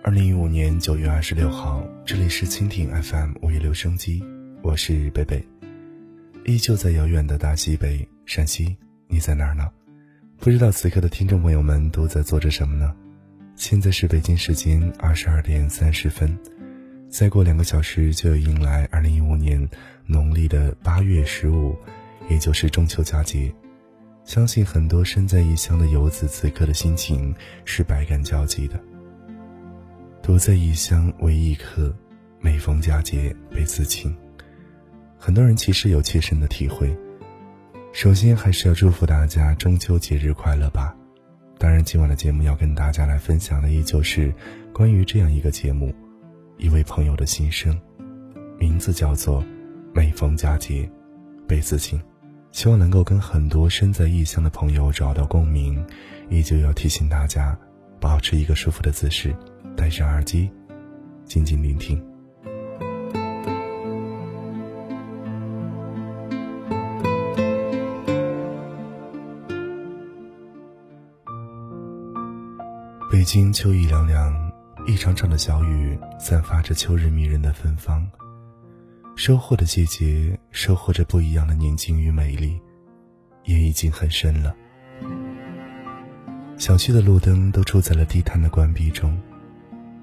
二零一五年九月二十六号，这里是蜻蜓 FM 五月留声机，我是贝贝，依旧在遥远的大西北陕西，你在哪儿呢？不知道此刻的听众朋友们都在做着什么呢？现在是北京时间二十二点三十分，再过两个小时就迎来二零一五年农历的八月十五，也就是中秋佳节。相信很多身在异乡的游子，此刻的心情是百感交集的。独在异乡为异客，每逢佳节倍思亲。很多人其实有切身的体会。首先，还是要祝福大家中秋节日快乐吧。当然，今晚的节目要跟大家来分享的，依旧是关于这样一个节目，一位朋友的心声，名字叫做《每逢佳节倍思亲》。希望能够跟很多身在异乡的朋友找到共鸣，依旧要提醒大家，保持一个舒服的姿势，戴上耳机，静静聆听。北京秋意凉凉，一场场的小雨散发着秋日迷人的芬芳。收获的季节，收获着不一样的宁静与美丽，夜已经很深了。小区的路灯都住在了地摊的关闭中，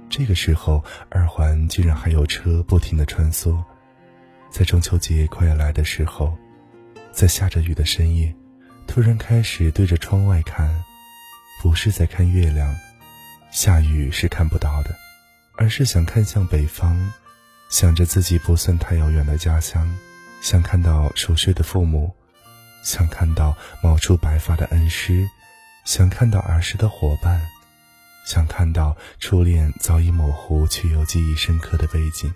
这个时候，二环居然还有车不停的穿梭。在中秋节快要来的时候，在下着雨的深夜，突然开始对着窗外看，不是在看月亮，下雨是看不到的，而是想看向北方。想着自己不算太遥远的家乡，想看到熟睡的父母，想看到冒出白发的恩师，想看到儿时的伙伴，想看到初恋早已模糊却又记忆深刻的背景。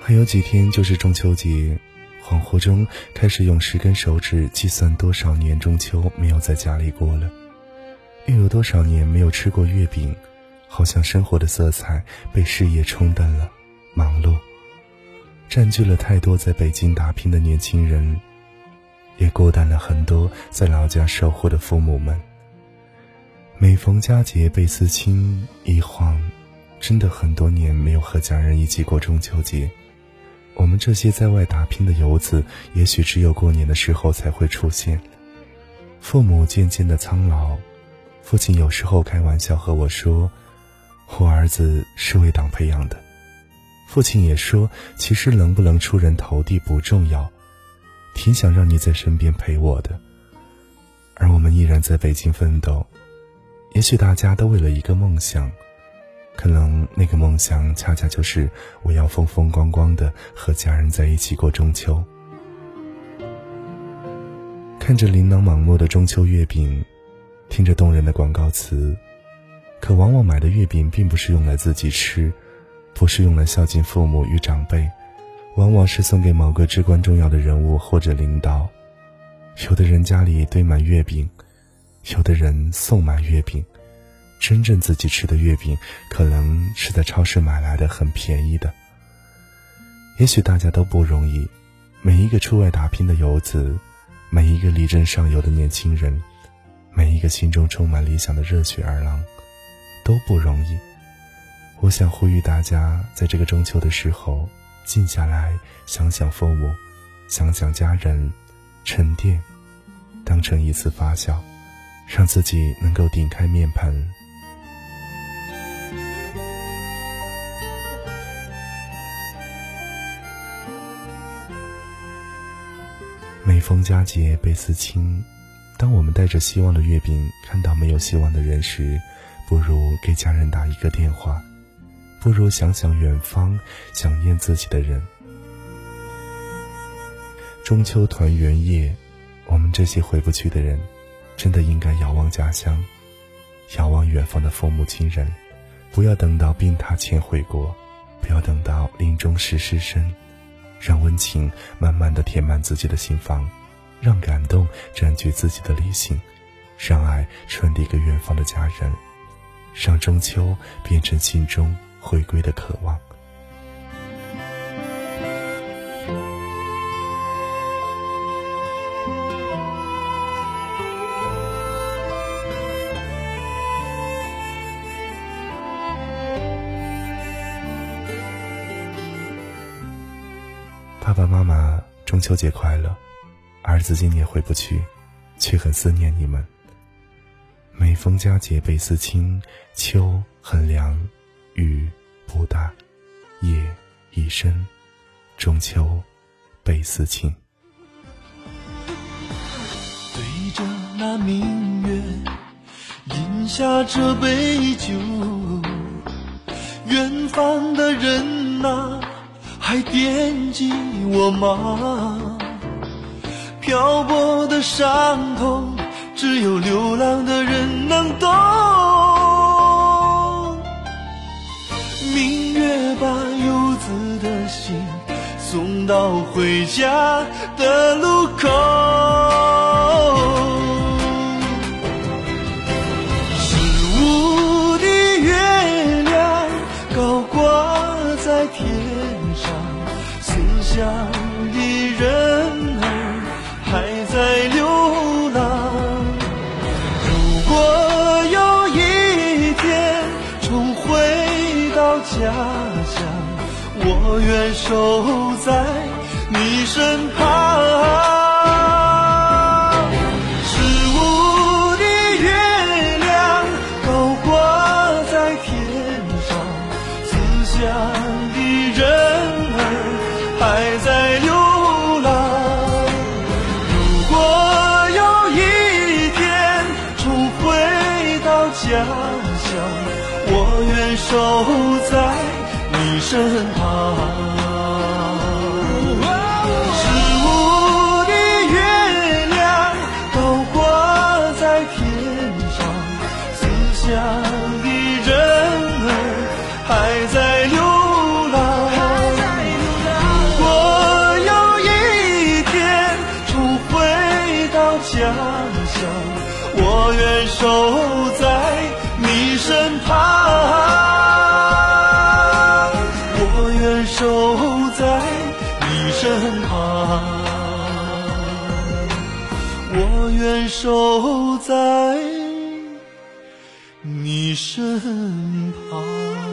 还有几天就是中秋节，恍惚中开始用十根手指计算多少年中秋没有在家里过了。又有多少年没有吃过月饼？好像生活的色彩被事业冲淡了，忙碌占据了太多在北京打拼的年轻人，也孤单了很多在老家守护的父母们。每逢佳节倍思亲，一晃，真的很多年没有和家人一起过中秋节。我们这些在外打拼的游子，也许只有过年的时候才会出现。父母渐渐的苍老。父亲有时候开玩笑和我说：“我儿子是为党培养的。”父亲也说：“其实能不能出人头地不重要，挺想让你在身边陪我的。”而我们依然在北京奋斗，也许大家都为了一个梦想，可能那个梦想恰恰就是我要风风光光的和家人在一起过中秋。看着琳琅满目的中秋月饼。听着动人的广告词，可往往买的月饼并不是用来自己吃，不是用来孝敬父母与长辈，往往是送给某个至关重要的人物或者领导。有的人家里堆满月饼，有的人送满月饼，真正自己吃的月饼，可能是在超市买来的，很便宜的。也许大家都不容易，每一个出外打拼的游子，每一个力争上游的年轻人。每一个心中充满理想的热血儿郎，都不容易。我想呼吁大家，在这个中秋的时候，静下来，想想父母，想想家人，沉淀，当成一次发酵，让自己能够顶开面盆。每逢佳节倍思亲。当我们带着希望的月饼看到没有希望的人时，不如给家人打一个电话，不如想想远方想念自己的人。中秋团圆夜，我们这些回不去的人，真的应该遥望家乡，遥望远方的父母亲人，不要等到病榻前回国，不要等到临终时失身，让温情慢慢的填满自己的心房。让感动占据自己的理性，让爱传递给远方的家人，让中秋变成心中回归的渴望。爸爸妈妈中秋节快乐儿子今年回不去却很思念你们。每逢佳节倍思亲秋很凉雨不大，夜已深，中秋倍思亲。对着那明月，饮下这杯酒，远方的人呐。还惦记我吗？漂泊的伤痛，只有流浪的人能懂。明月把游子的心送到回家的路口。十五的月亮高挂在天上思乡家乡我愿守在你身旁十五的月亮高挂在天上思乡守在你身旁。十五的月亮高挂在天上，思乡的人儿还在流浪。如果有一天重回到家乡，我愿守守在你身旁。